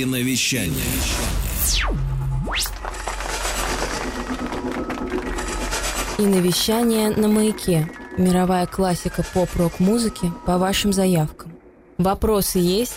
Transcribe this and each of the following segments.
Киновещание. Киновещание на маяке. Мировая классика поп-рок музыки по вашим заявкам. Вопросы есть?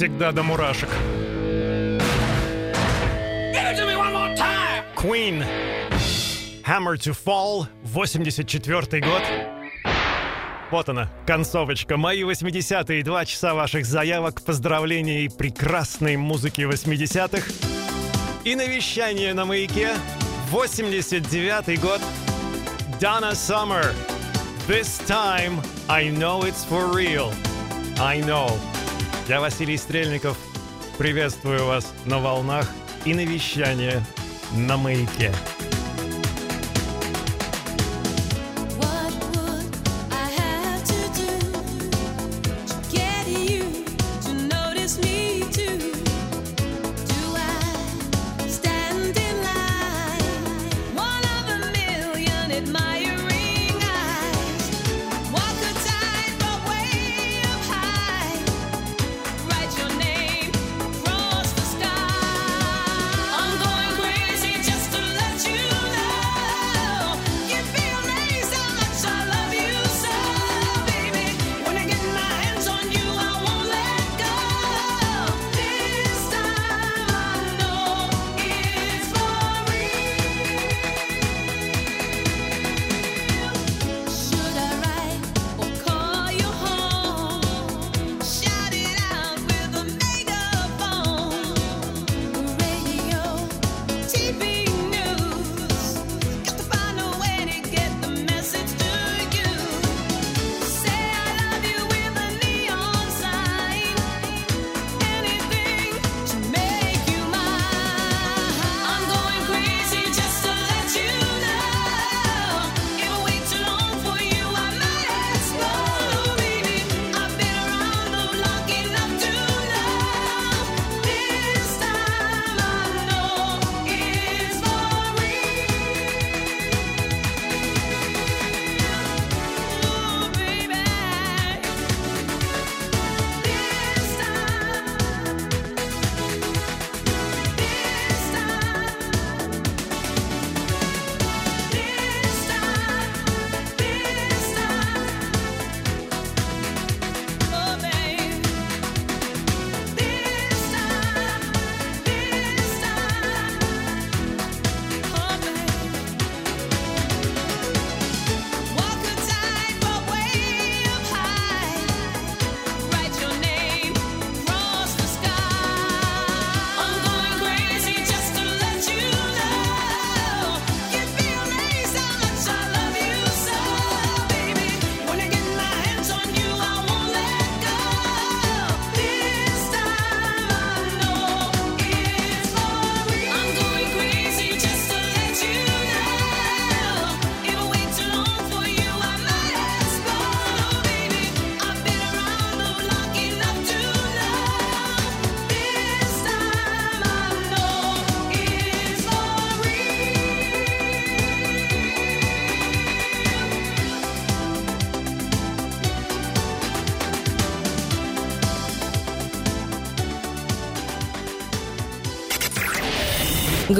всегда до мурашек. Queen. Hammer to Fall, 84 год. Вот она, концовочка. Мои 80-е, два часа ваших заявок, поздравлений прекрасной музыки 80-х. И навещание на маяке, 89 год. Donna Summer. This time, I know it's for real. I know. Я Василий Стрельников. Приветствую вас на волнах и на вещании на маяке.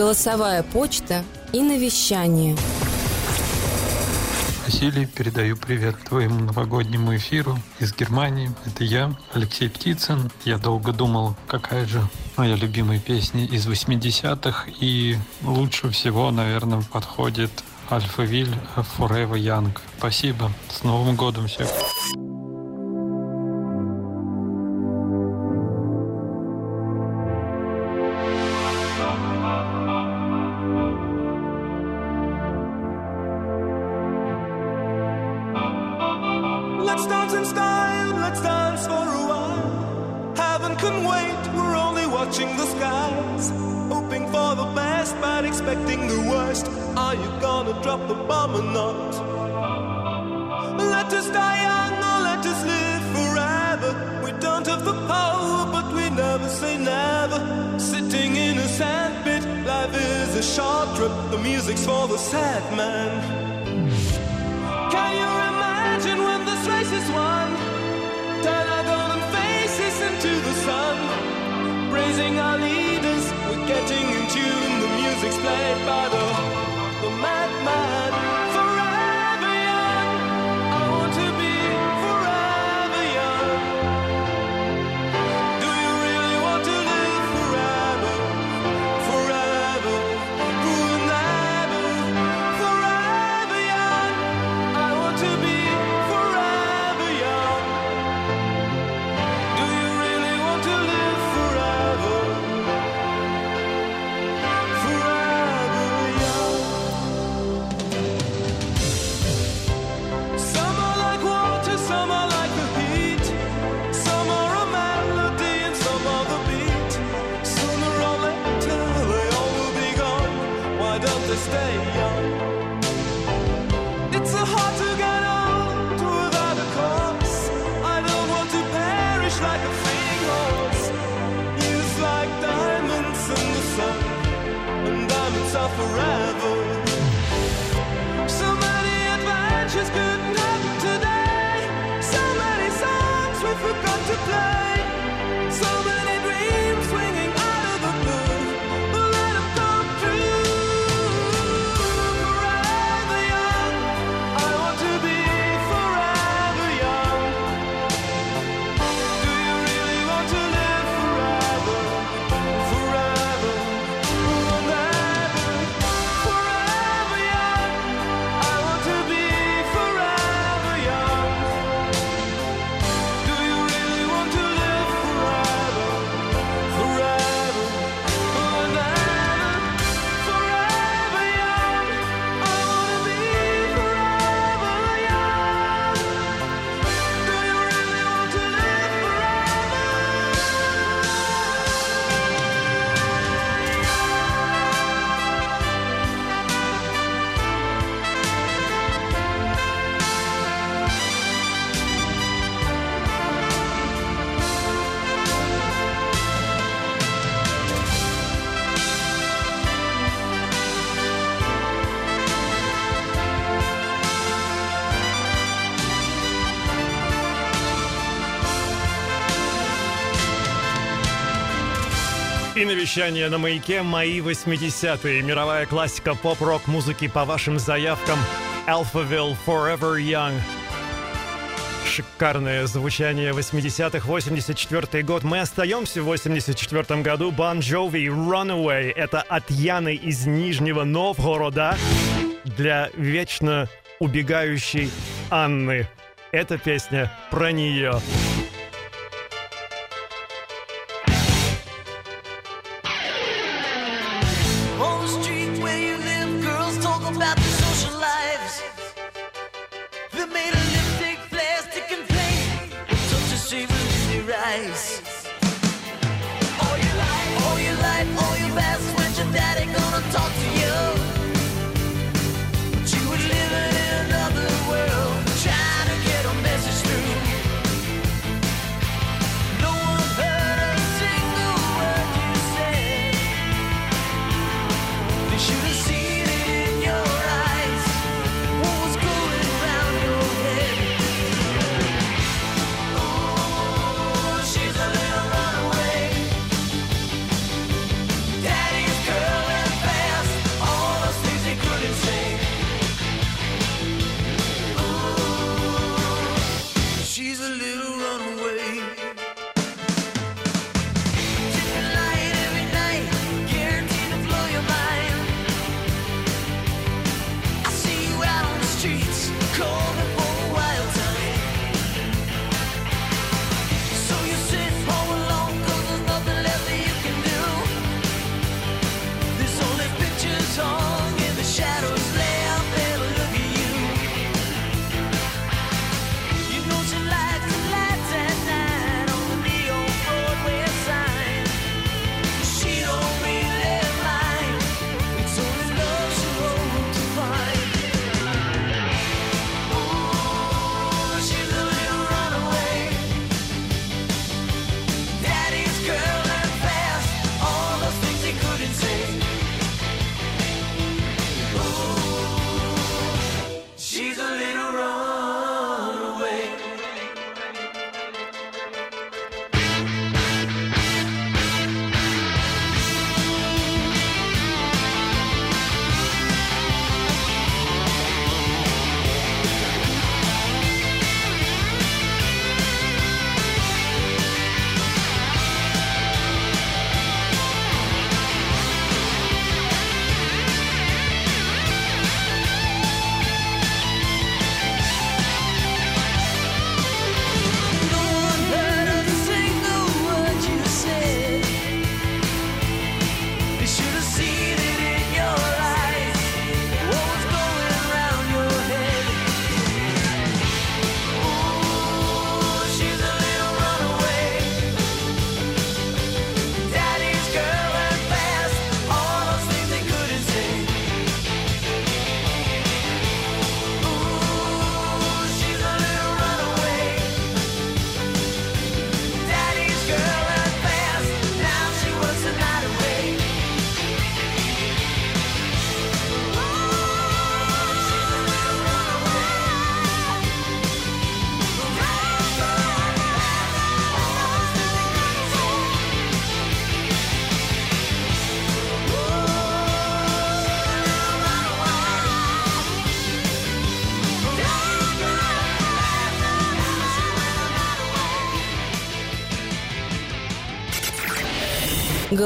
Голосовая почта и навещание. Василий, передаю привет твоему новогоднему эфиру из Германии. Это я, Алексей Птицын. Я долго думал, какая же моя любимая песня из 80-х. И лучше всего, наверное, подходит Альфа Виль Forever Young. Спасибо. С Новым годом всех. вещание на маяке «Мои 80-е». Мировая классика поп-рок музыки по вашим заявкам. Alphaville Forever Young. Шикарное звучание 80-х, 84 год. Мы остаемся в 84 году. Бан bon Джови Runaway. Это от Яны из Нижнего Новгорода для вечно убегающей Анны. Эта песня про нее. nice. All your life, all your life, all your best. When's your daddy gonna talk to you?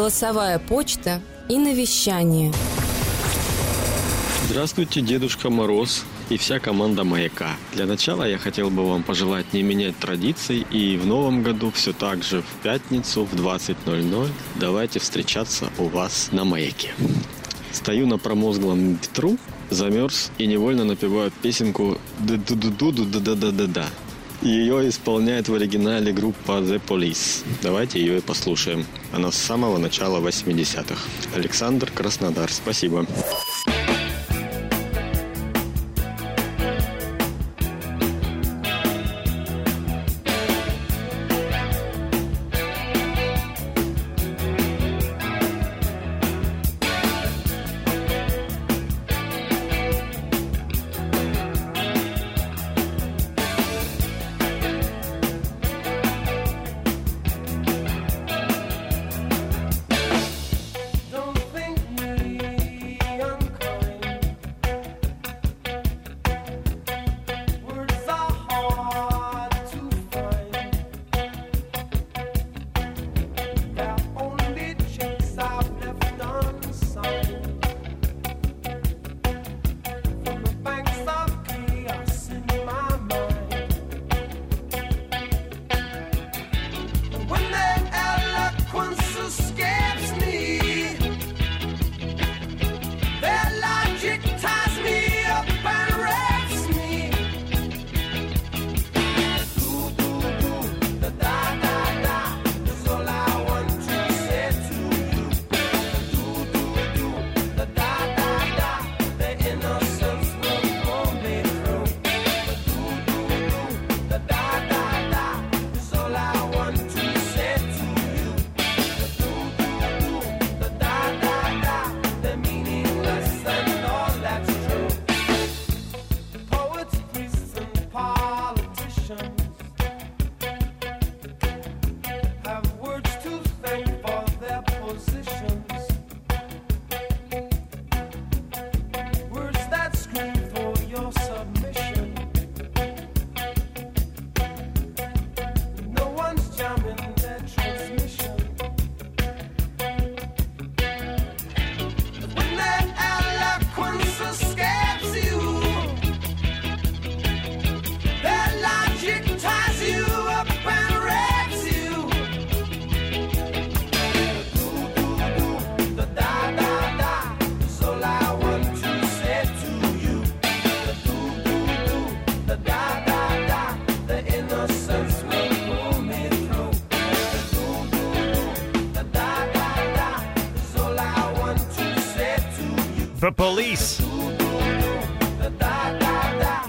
Голосовая почта и навещание. Здравствуйте, Дедушка Мороз и вся команда «Маяка». Для начала я хотел бы вам пожелать не менять традиций и в новом году все так же в пятницу в 20.00 давайте встречаться у вас на «Маяке». Стою на промозглом ветру, замерз и невольно напеваю песенку «ду-ду-ду-ду-да-да-да-да». Ее исполняет в оригинале группа The Police. Давайте ее и послушаем. Она с самого начала 80-х. Александр Краснодар. Спасибо.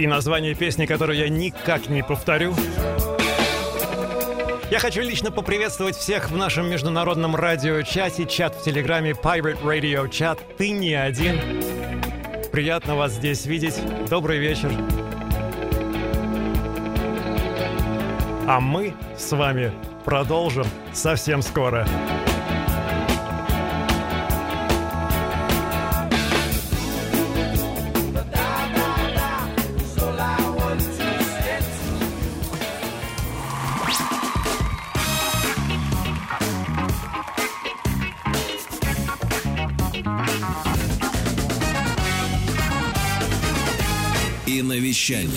И название песни, которую я никак не повторю. Я хочу лично поприветствовать всех в нашем международном радиочате, чат в Телеграме Pirate Radio чат. Ты не один. Приятно вас здесь видеть. Добрый вечер. А мы с вами продолжим совсем скоро. И навещание.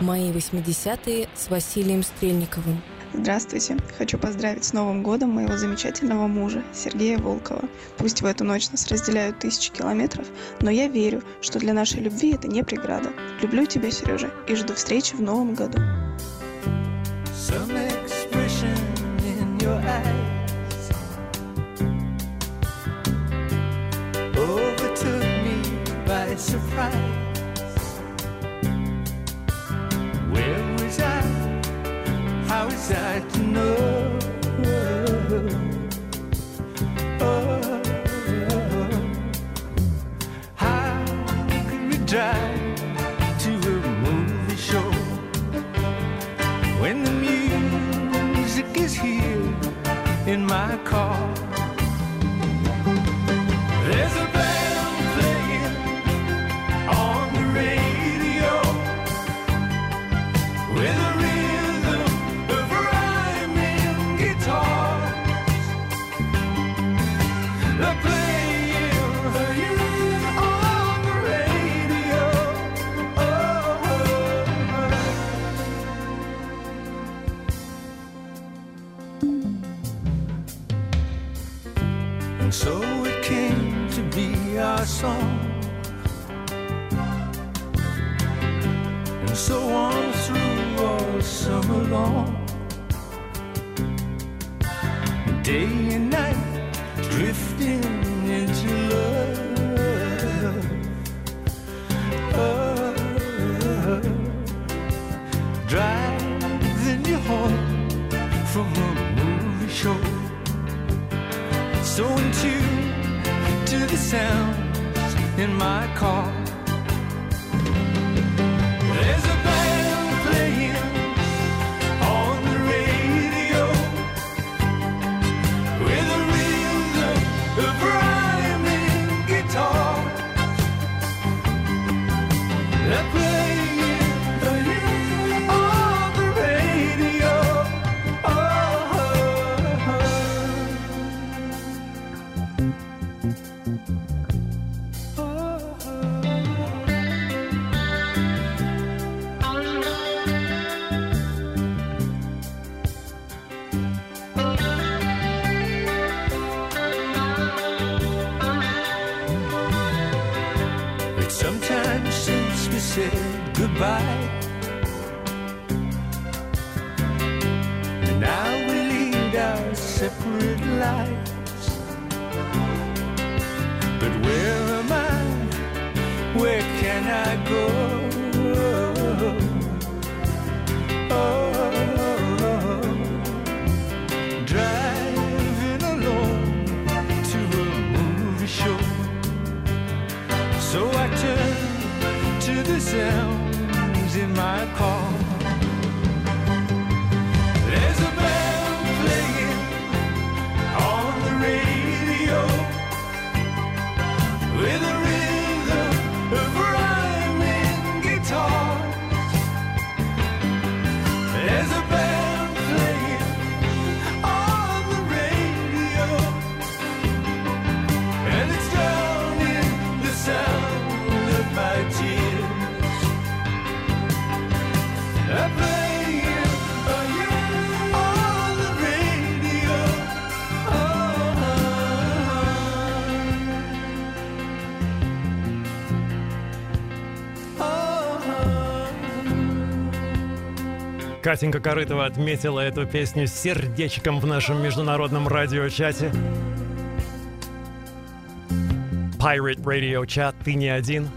Мои 80-е с Василием Стрельниковым. Здравствуйте! Хочу поздравить с Новым годом моего замечательного мужа Сергея Волкова. Пусть в эту ночь нас разделяют тысячи километров, но я верю, что для нашей любви это не преграда. Люблю тебя, Сережа, и жду встречи в Новом году. Some surprise. Where was I? How was I to know? Oh, how could we drive to a movie show? when the music is here in my car. Long. Day and night, drifting into love. Oh, driving you home from a movie show. So in tune to the sounds in my car. Sometimes since we said goodbye. And now we lead our separate lives. But where am I? Where can I go? myself Катенька Корытова отметила эту песню сердечком в нашем международном радиочате. Pirate Radio чат, ты не один.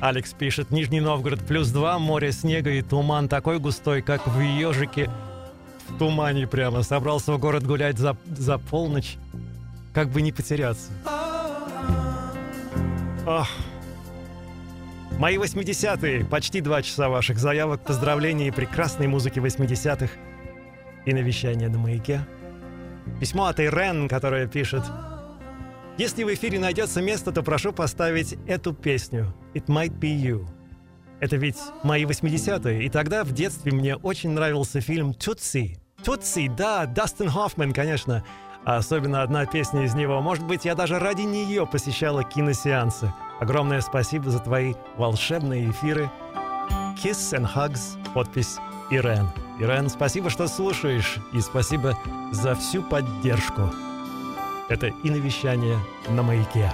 Алекс пишет, Нижний Новгород плюс два, море снега и туман такой густой, как в ежике в тумане прямо. Собрался в город гулять за, за полночь, как бы не потеряться. Ах. Мои 80-е, почти два часа ваших заявок, поздравлений и прекрасной музыки 80-х и навещания на маяке. Письмо от Ирен, которая пишет «Если в эфире найдется место, то прошу поставить эту песню «It Might Be You». Это ведь мои 80-е, и тогда в детстве мне очень нравился фильм «Тутси». «Тутси», да, Дастин Хоффман, конечно. А особенно одна песня из него. Может быть, я даже ради нее посещала киносеансы. Огромное спасибо за твои волшебные эфиры. Kiss and Hugs. Подпись Ирен. Ирен, спасибо, что слушаешь. И спасибо за всю поддержку. Это и навещание на маяке.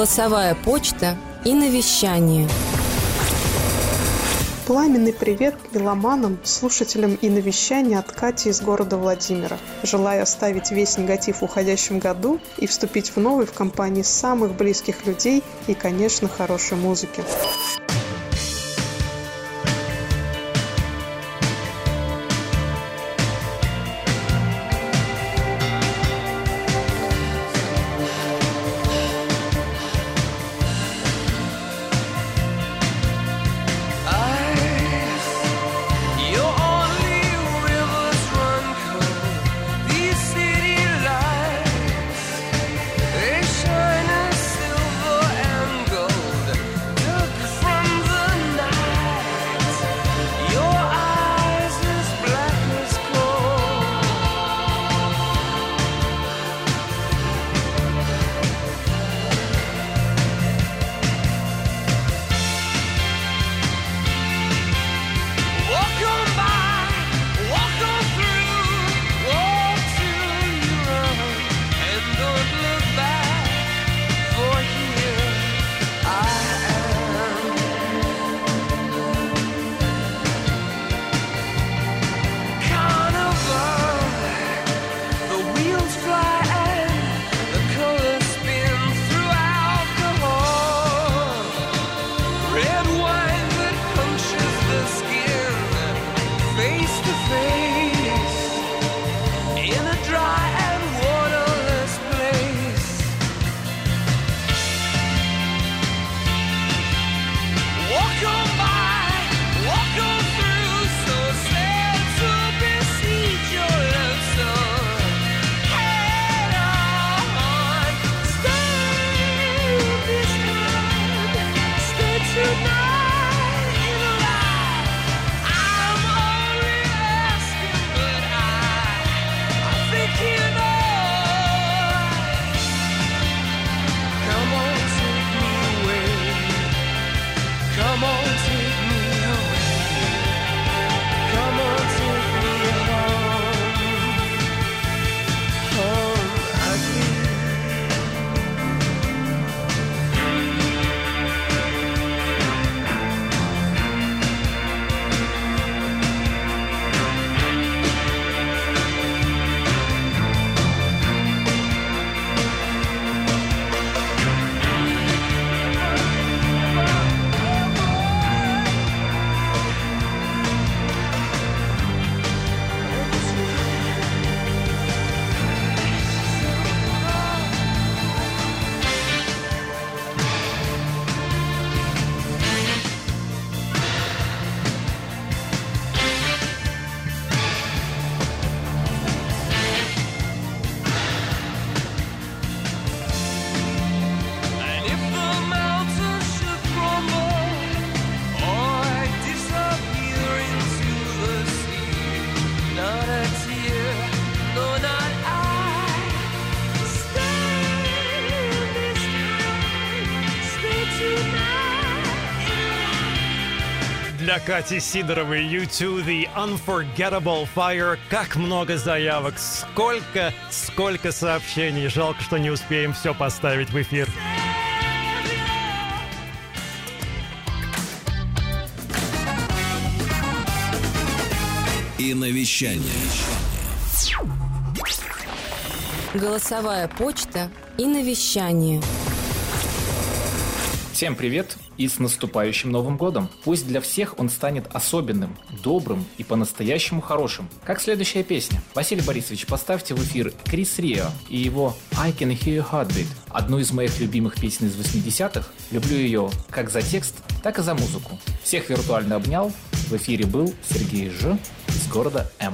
голосовая почта и навещание. Пламенный привет меломанам, слушателям и навещания от Кати из города Владимира. Желаю оставить весь негатив в уходящем году и вступить в новый в компании самых близких людей и, конечно, хорошей музыки. Кати Сидоровой YouTube The Unforgettable Fire. Как много заявок, сколько, сколько сообщений. Жалко, что не успеем все поставить в эфир. И навещание. Голосовая почта и навещание. Всем привет! И с наступающим Новым Годом! Пусть для всех он станет особенным, добрым и по-настоящему хорошим. Как следующая песня. Василий Борисович, поставьте в эфир Крис Рио и его «I Can Hear Your Heartbeat», одну из моих любимых песен из 80-х. Люблю ее как за текст, так и за музыку. Всех виртуально обнял. В эфире был Сергей Ж. из города М.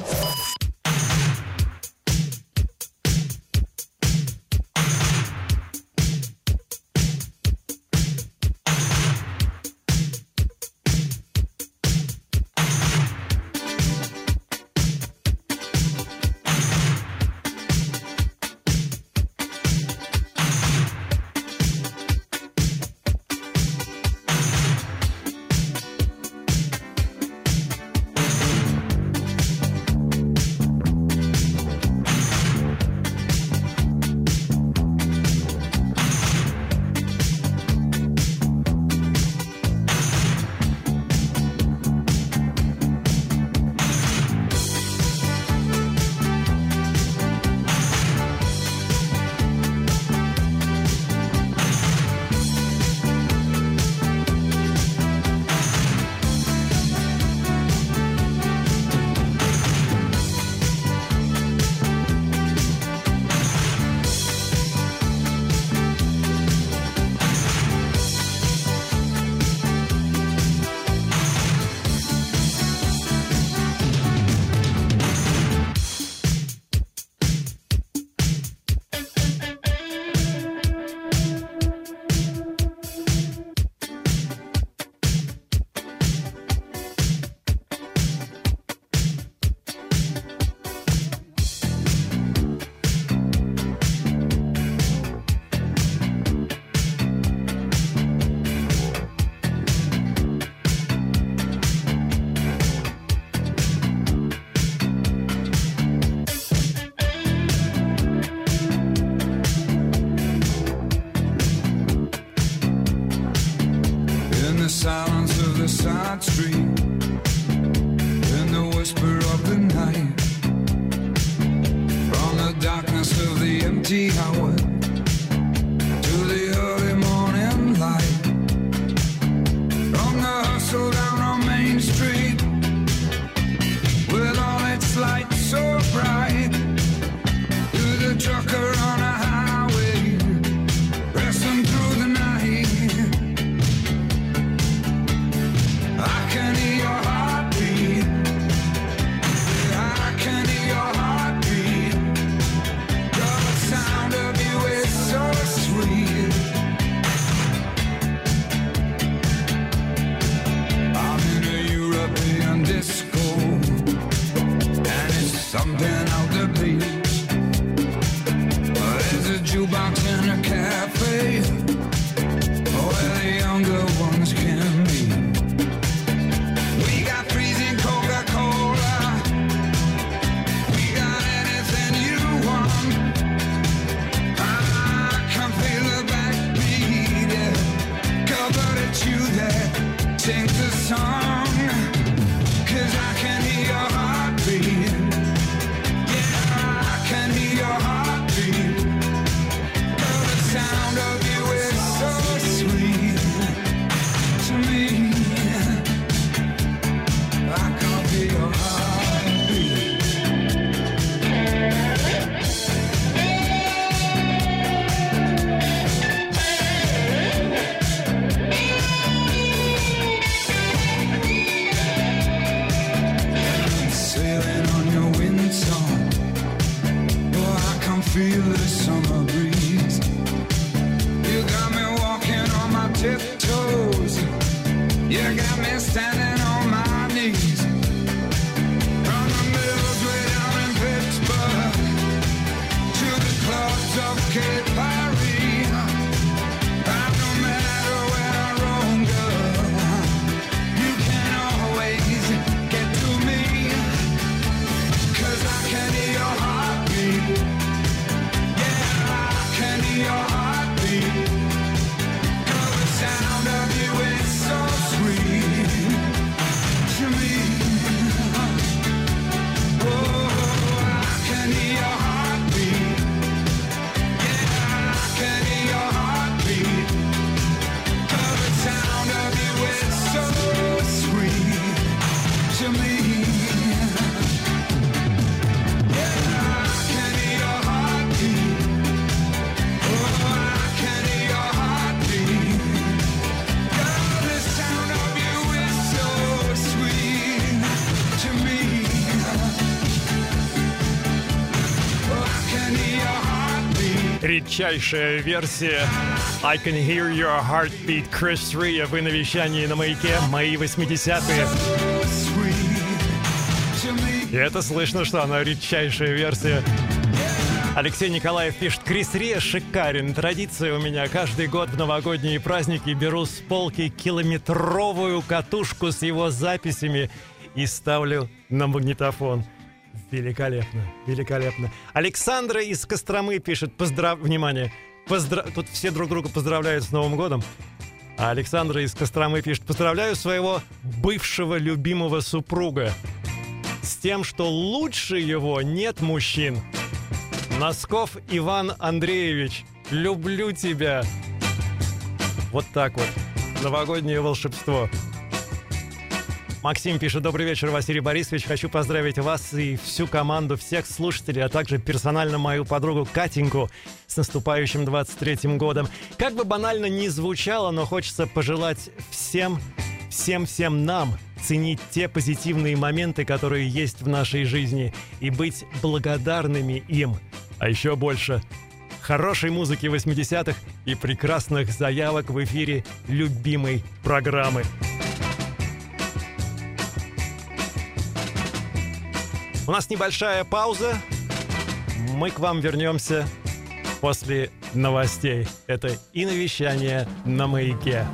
silence of the side street. Редчайшая версия I Can Hear Your Heartbeat Крис Рия. Вы на вещании на маяке. Мои 80-е. И это слышно, что она редчайшая версия. Алексей Николаев пишет, Крис Рия шикарен. Традиция у меня каждый год в новогодние праздники беру с полки километровую катушку с его записями и ставлю на магнитофон. Великолепно, великолепно. Александра из Костромы пишет, поздрав... Внимание, поздра... тут все друг друга поздравляют с Новым годом. А Александра из Костромы пишет, поздравляю своего бывшего любимого супруга с тем, что лучше его нет мужчин. Носков Иван Андреевич, люблю тебя. Вот так вот. Новогоднее волшебство. Максим пишет, добрый вечер, Василий Борисович. Хочу поздравить вас и всю команду, всех слушателей, а также персонально мою подругу Катеньку с наступающим 23-м годом. Как бы банально ни звучало, но хочется пожелать всем, всем-всем нам ценить те позитивные моменты, которые есть в нашей жизни, и быть благодарными им. А еще больше хорошей музыки 80-х и прекрасных заявок в эфире любимой программы. У нас небольшая пауза. Мы к вам вернемся после новостей. Это и навещание на маяке.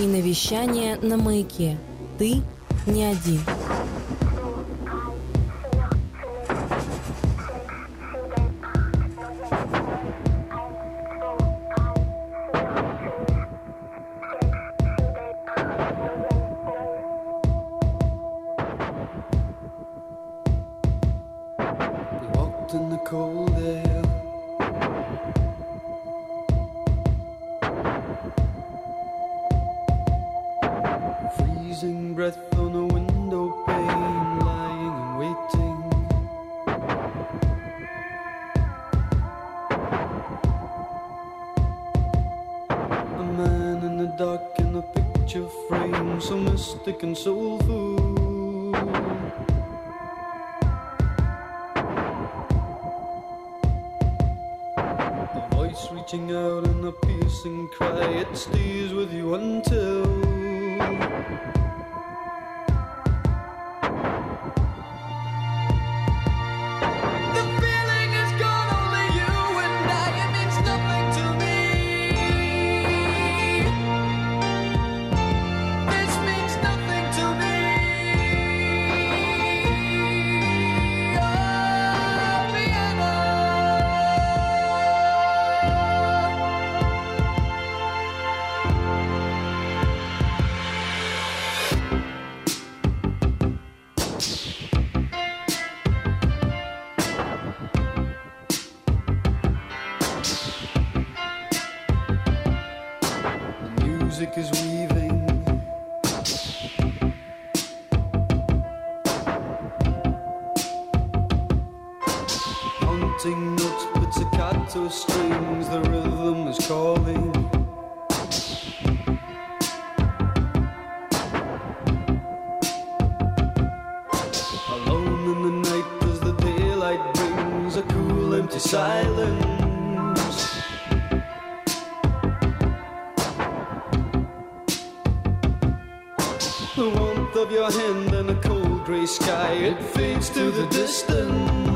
И навещание на маяке. Ты не один. The warmth of your hand and a cold grey sky, it fades to the distance.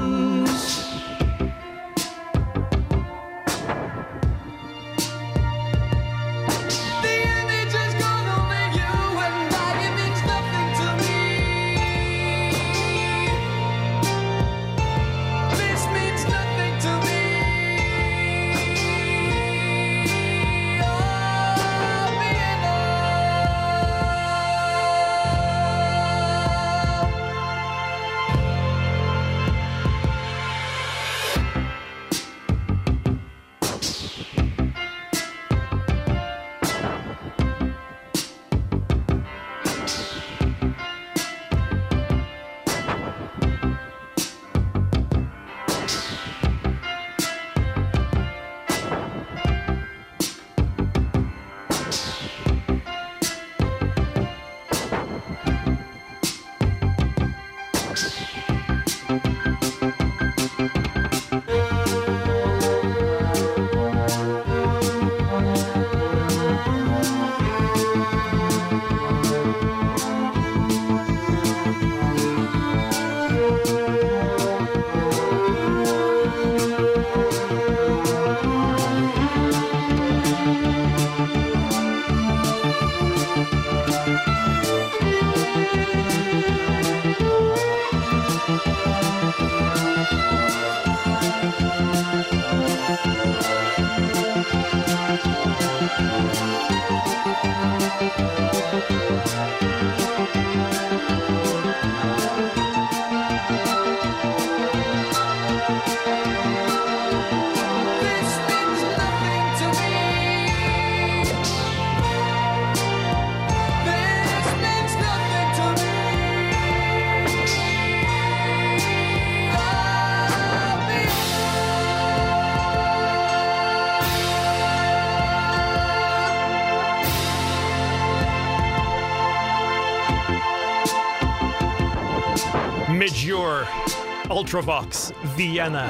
Ultravox, Vienna.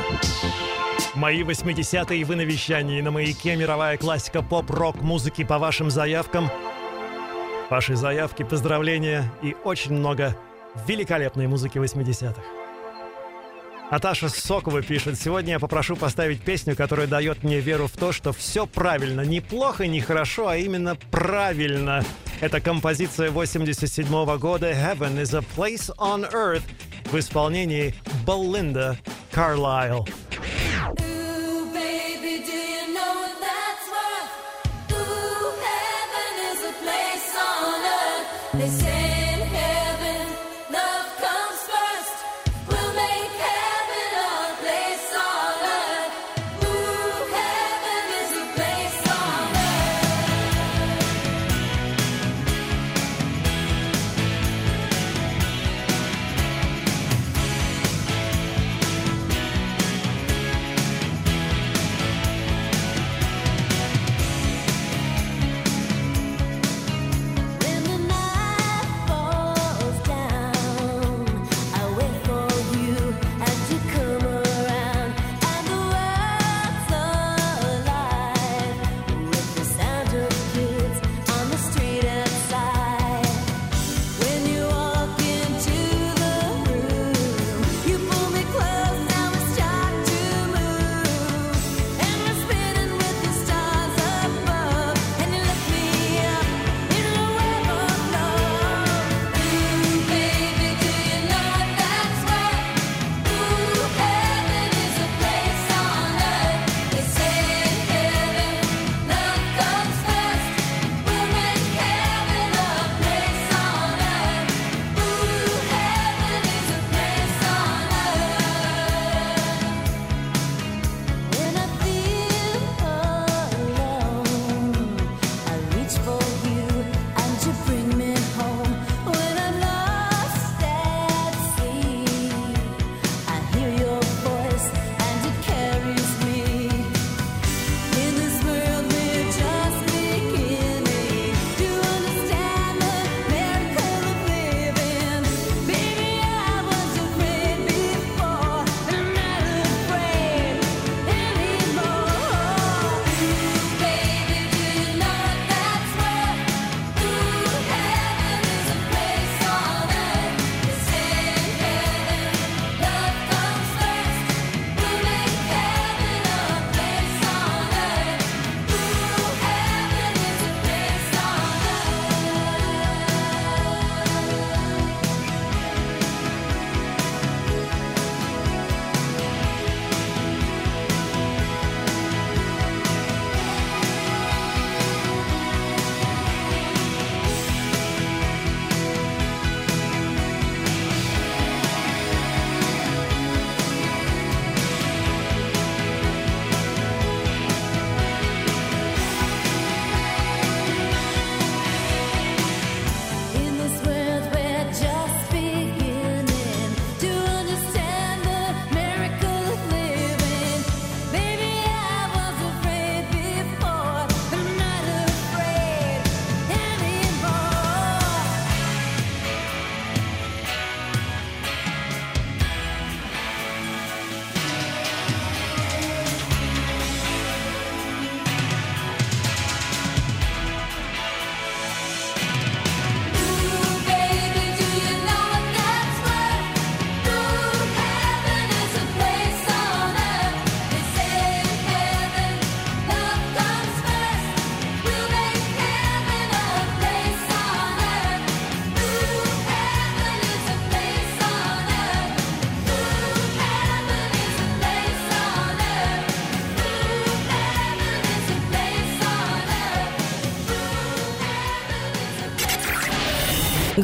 Мои 80-е вы на вещании на маяке. Мировая классика поп-рок музыки по вашим заявкам. Ваши заявки, поздравления и очень много великолепной музыки 80-х. Аташа Сокова пишет, сегодня я попрошу поставить песню, которая дает мне веру в то, что все правильно, не плохо, не хорошо, а именно правильно. Это композиция 87 года «Heaven is a place on earth» в исполнении Belinda Carlisle.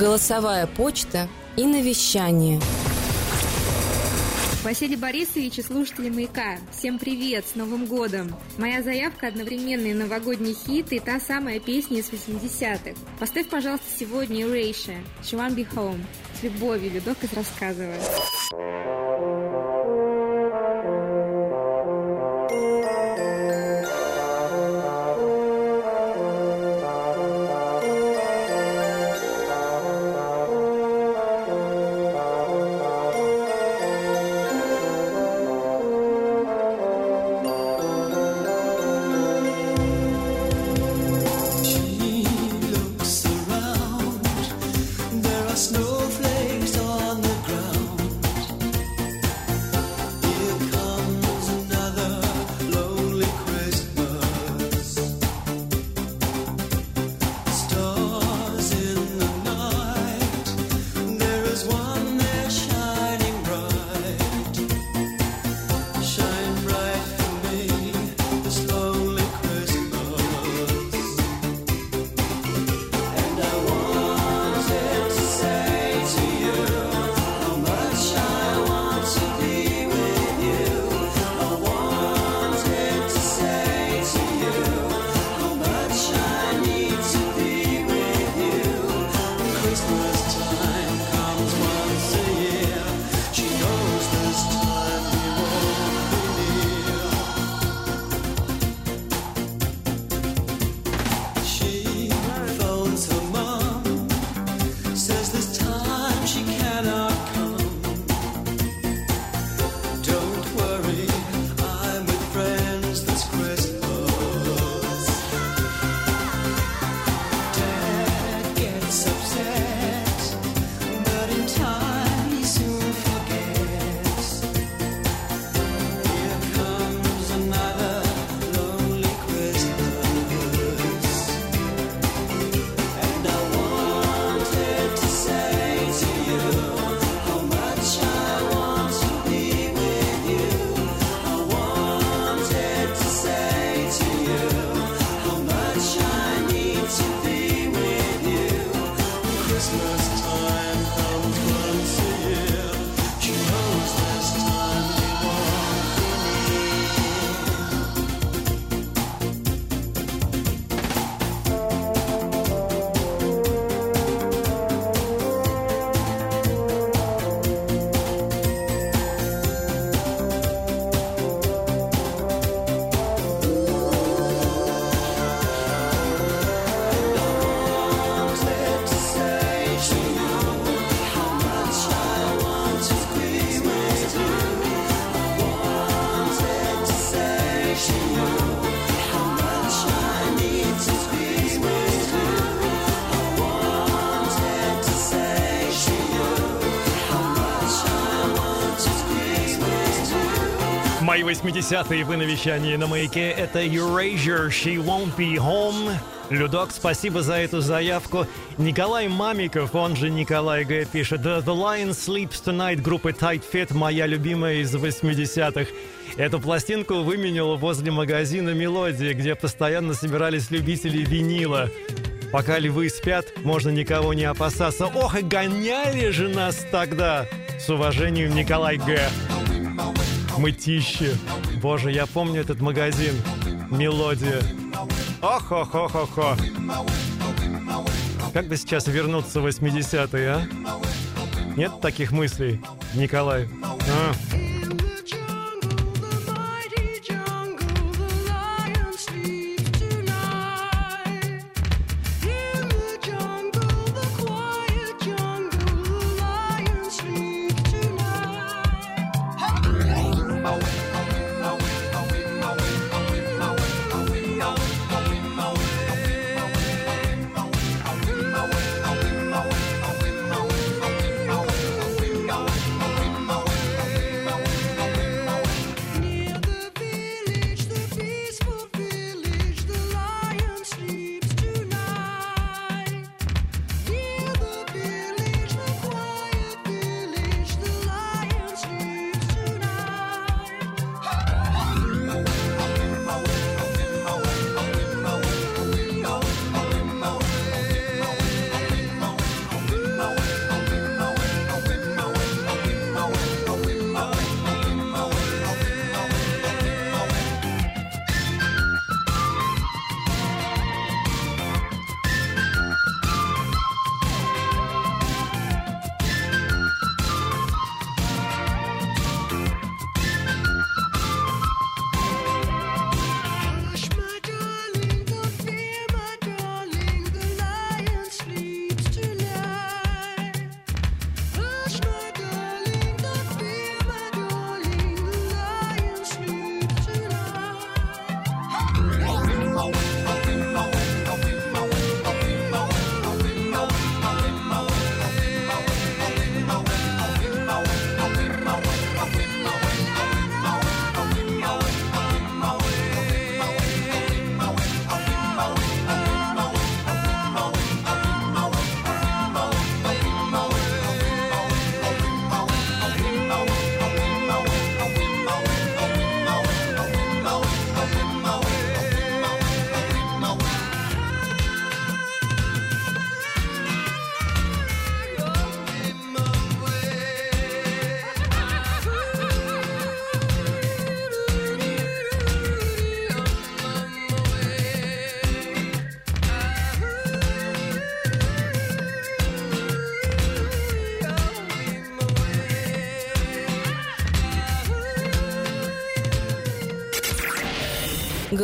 Голосовая почта и навещание. Василий Борисович и слушатели «Маяка». Всем привет, с Новым годом! Моя заявка – одновременный новогодний хит и та самая песня из 80-х. Поставь, пожалуйста, сегодня Erasure, She Won't Be Home. С любовью, Людок из рассказывает. us no Мои 80-е вы на вещании на маяке. Это Erasure, She Won't Be Home. Людок, спасибо за эту заявку. Николай Мамиков, он же Николай Г. пишет The, Lion Sleeps Tonight группы Tight Fit, моя любимая из 80-х. Эту пластинку выменял возле магазина «Мелодия», где постоянно собирались любители винила. Пока львы спят, можно никого не опасаться. Ох, и гоняли же нас тогда! С уважением, Николай Г. Мытище. Боже, я помню этот магазин. Мелодия. Ох-ох-ох-ох-ох. Как бы сейчас вернуться в 80-е, а? Нет таких мыслей, Николай? А.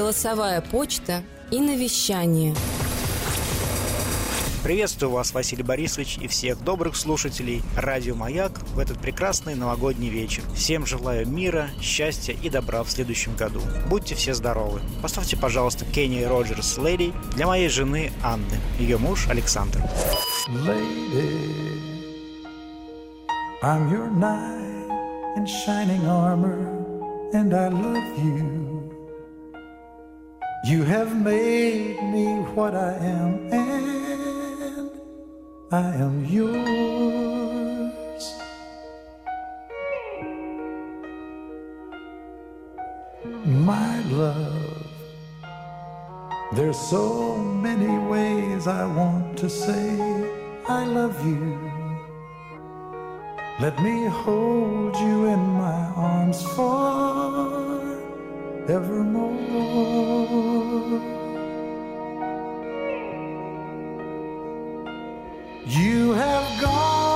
Голосовая почта и навещание. Приветствую вас, Василий Борисович, и всех добрых слушателей Радио Маяк в этот прекрасный новогодний вечер. Всем желаю мира, счастья и добра в следующем году. Будьте все здоровы. Поставьте, пожалуйста, Кенни Роджерс «Леди» для моей жены Анны, ее муж Александр. Lady, I'm your knight in shining armor, and I love you. You have made me what I am, and I am yours. My love, there's so many ways I want to say I love you. Let me hold you in my arms forevermore. You have gone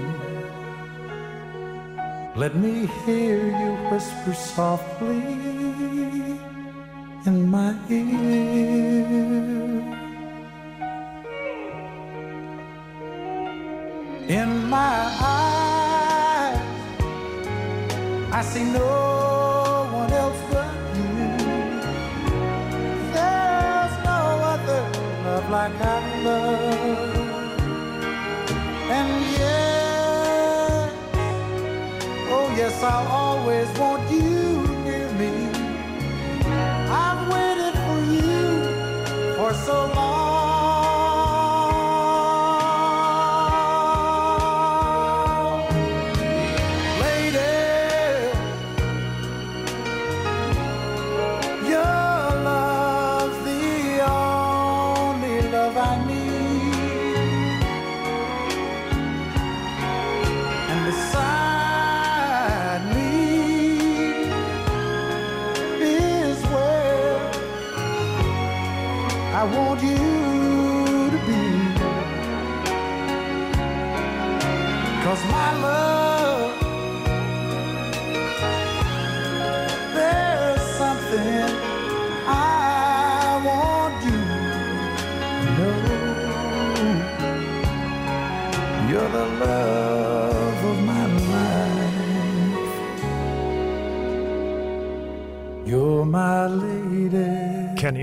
Let me hear you whisper softly in my ear. In my eyes, I see no I'll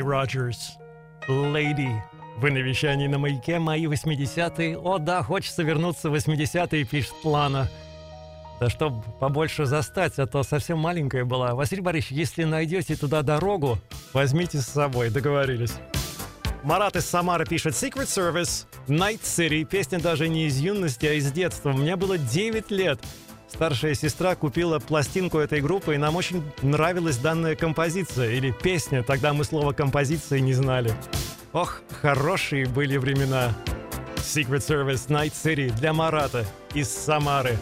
Роджерс, Лейди. Вы на вещании на маяке, мои 80-е. О, да, хочется вернуться в 80-е, пишет Плана. Да чтоб побольше застать, а то совсем маленькая была. Василий Борисович, если найдете туда дорогу, возьмите с собой, договорились. Марат из Самары пишет Secret Service, Night City. Песня даже не из юности, а из детства. Мне было 9 лет. Старшая сестра купила пластинку этой группы, и нам очень нравилась данная композиция или песня. Тогда мы слово композиция не знали. Ох, хорошие были времена. Secret Service Night City для Марата из Самары.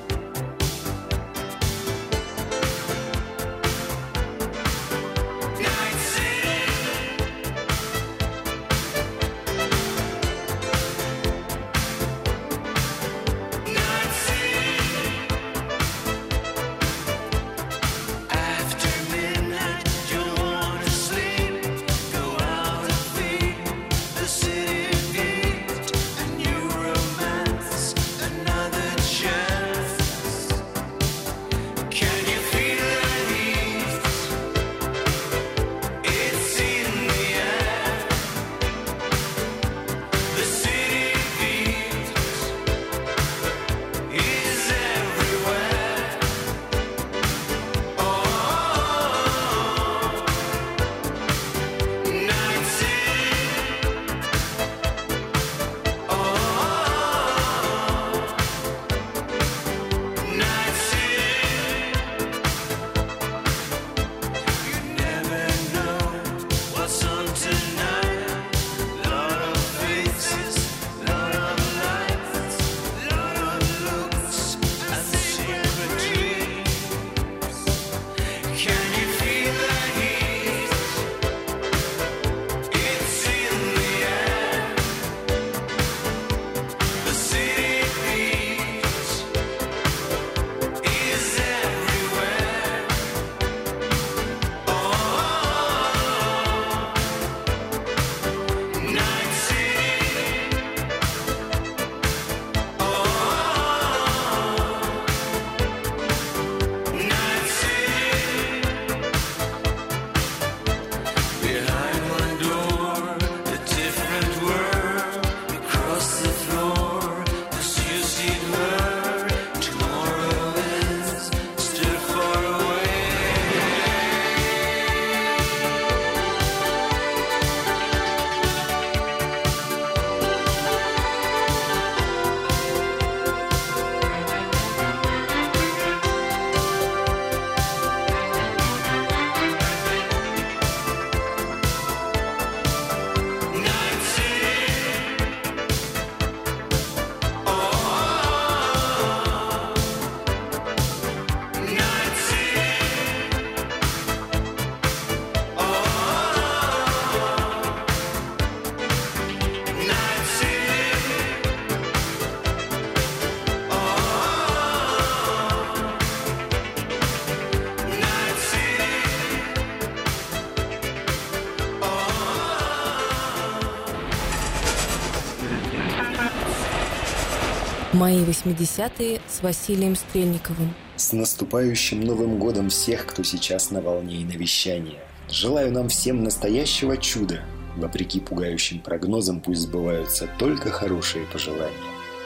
Мои 80-е с Василием Стрельниковым. С наступающим Новым годом всех, кто сейчас на волне и навещания. Желаю нам всем настоящего чуда. Вопреки пугающим прогнозам пусть сбываются только хорошие пожелания.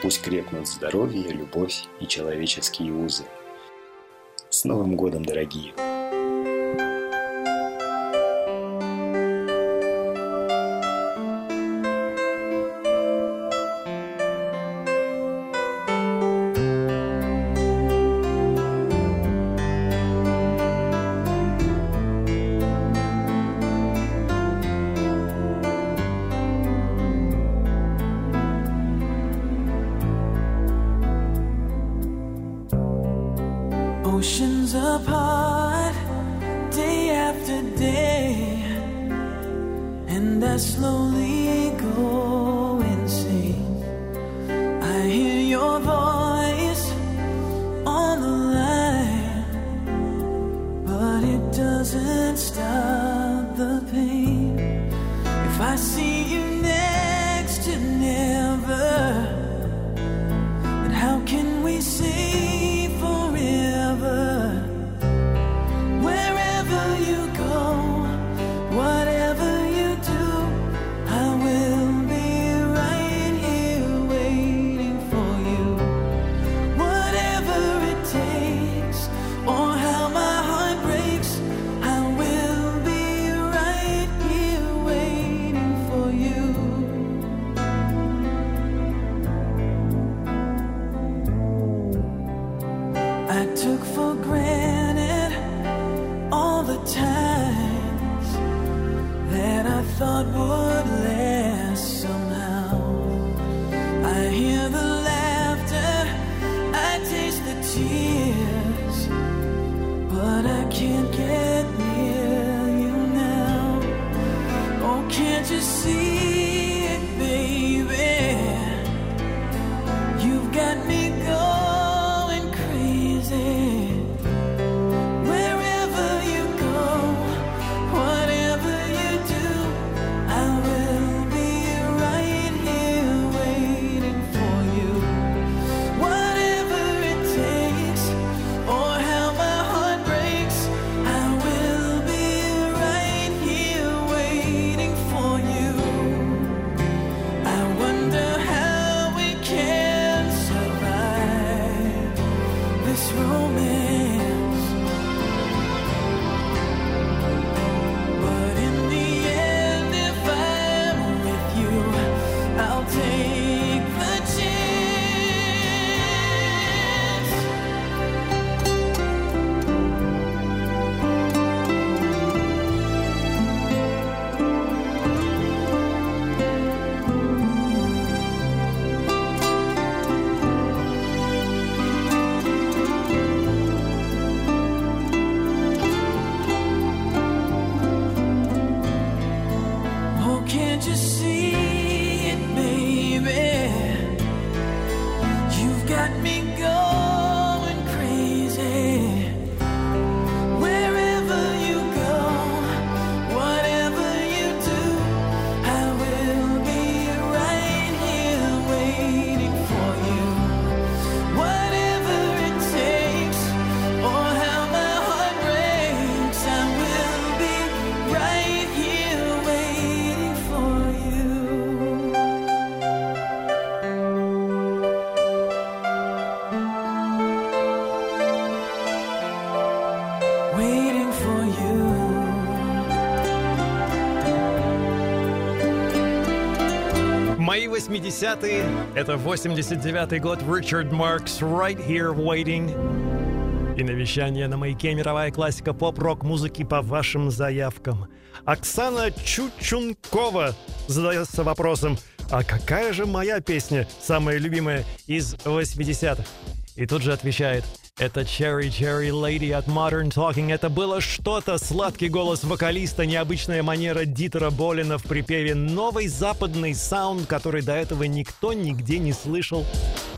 Пусть крепнут здоровье, любовь и человеческие узы. С Новым годом, дорогие! boy. Мои 80-е — это 89-й год Ричард Маркс «Right Here Waiting». И навещание на маяке мировая классика поп-рок музыки по вашим заявкам. Оксана Чучункова задается вопросом, а какая же моя песня самая любимая из 80-х? И тут же отвечает, это Cherry Cherry Lady от Modern Talking. Это было что-то. Сладкий голос вокалиста, необычная манера Дитера Болина в припеве, новый западный саунд, который до этого никто нигде не слышал.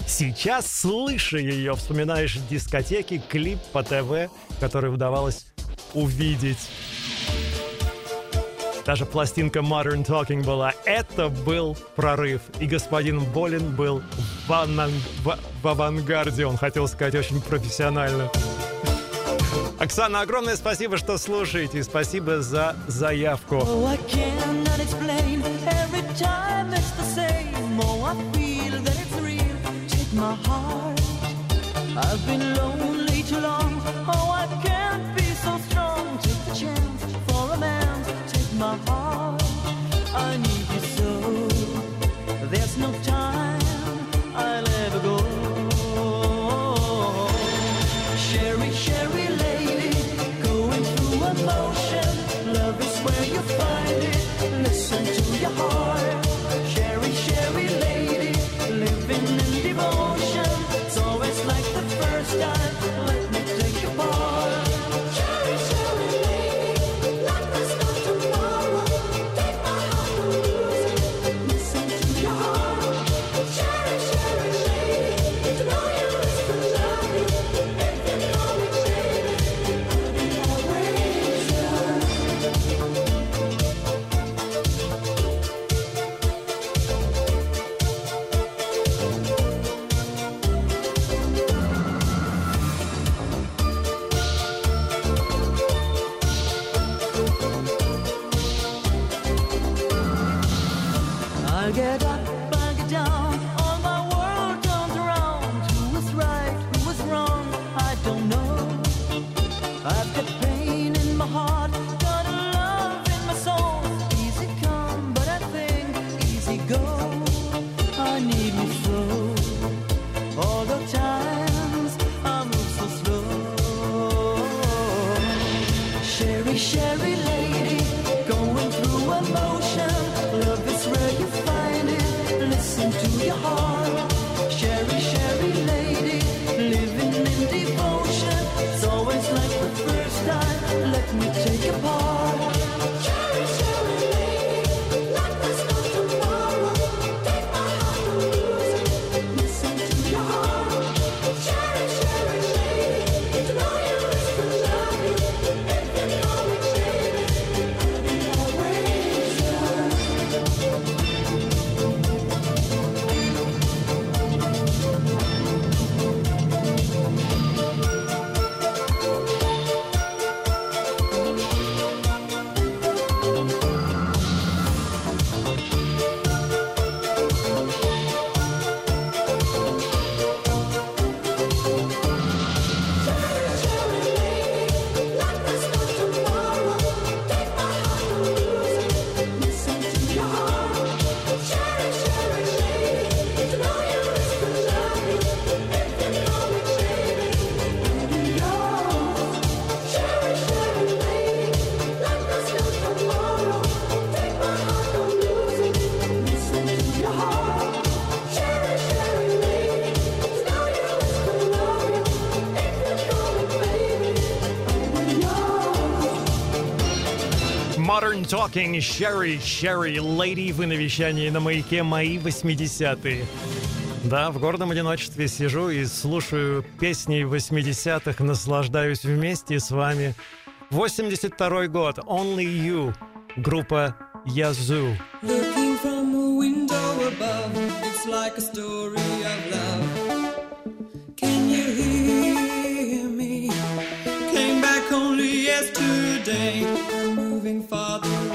Сейчас, слыша ее, вспоминаешь дискотеки, клип по ТВ, который удавалось увидеть. Даже пластинка Modern Talking была. Это был прорыв. И господин Болин был в, анан... в... в авангарде, он хотел сказать очень профессионально. Оксана, огромное спасибо, что слушаете. И спасибо за заявку. Oh, I've been lonely too long. Oh, I can't be so strong. Take the chance. my heart. I need you so. There's no time I'll ever go. Sherry, Sherry lady, going through emotion. Love is where you find it. Listen to your heart. Talking Sherry, Sherry Lady в навещании на маяке «Мои 80-е». Да, в гордом одиночестве сижу и слушаю песни 80-х, наслаждаюсь вместе с вами. 82 год, Only You, группа Yazoo. Looking from a window above, it's like a story of love. Can you hear me? Came back only yesterday, I'm moving farther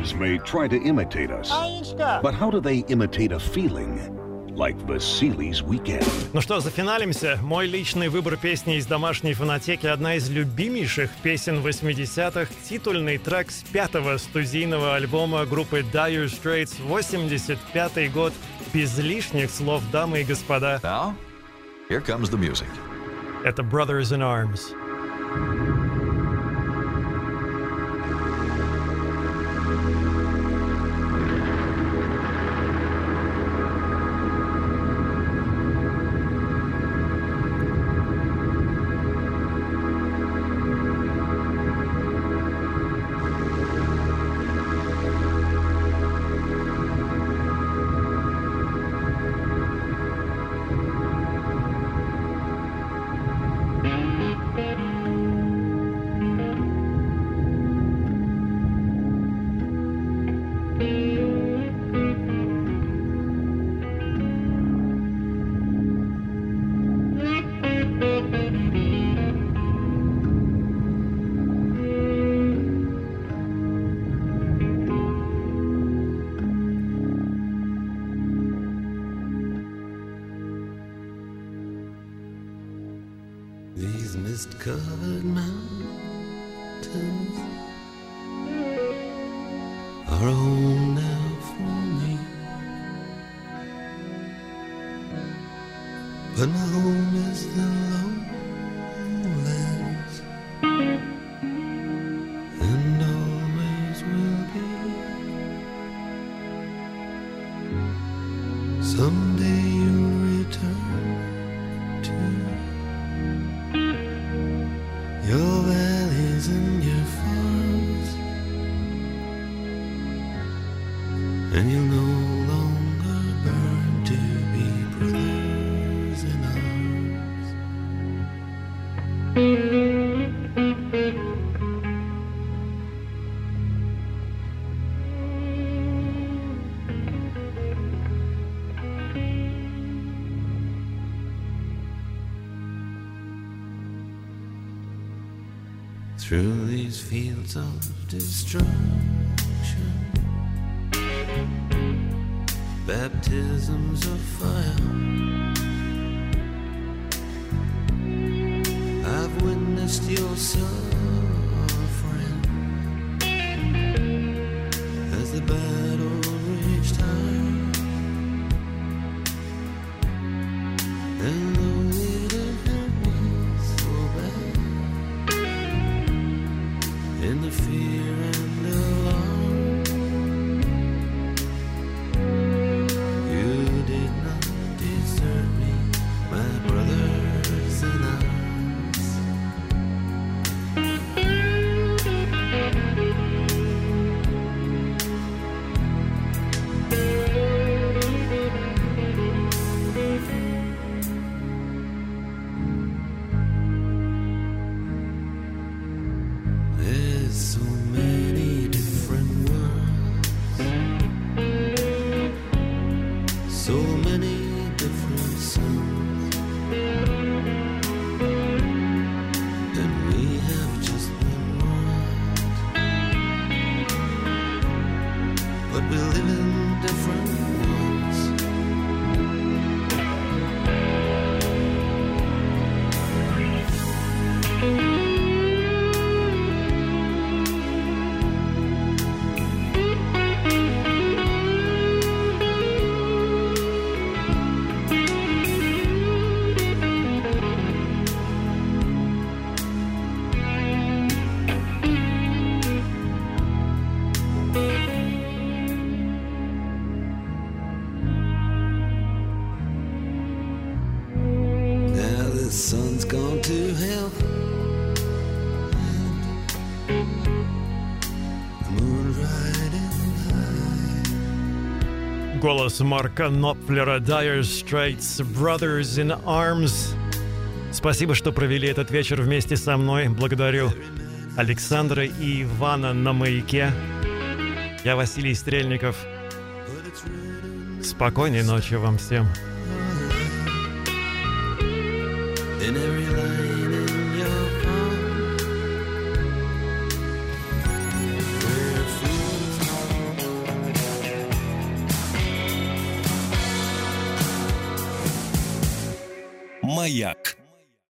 programs may try to imitate us. But how do they imitate a feeling? Like Vasily's Weekend. Ну что, зафиналимся. Мой личный выбор песни из домашней фонотеки – одна из любимейших песен 80-х. Титульный трек с пятого студийного альбома группы Dire Straits, 85 год. Без лишних слов, дамы и господа. Now, here comes the music. Это Brothers in Arms. Of destruction, baptisms of fire. I've witnessed your suffering Голос Марка Нопфлера Dire Straits Brothers in Arms. Спасибо, что провели этот вечер вместе со мной. Благодарю Александра и Ивана на маяке. Я Василий Стрельников. Спокойной ночи вам всем.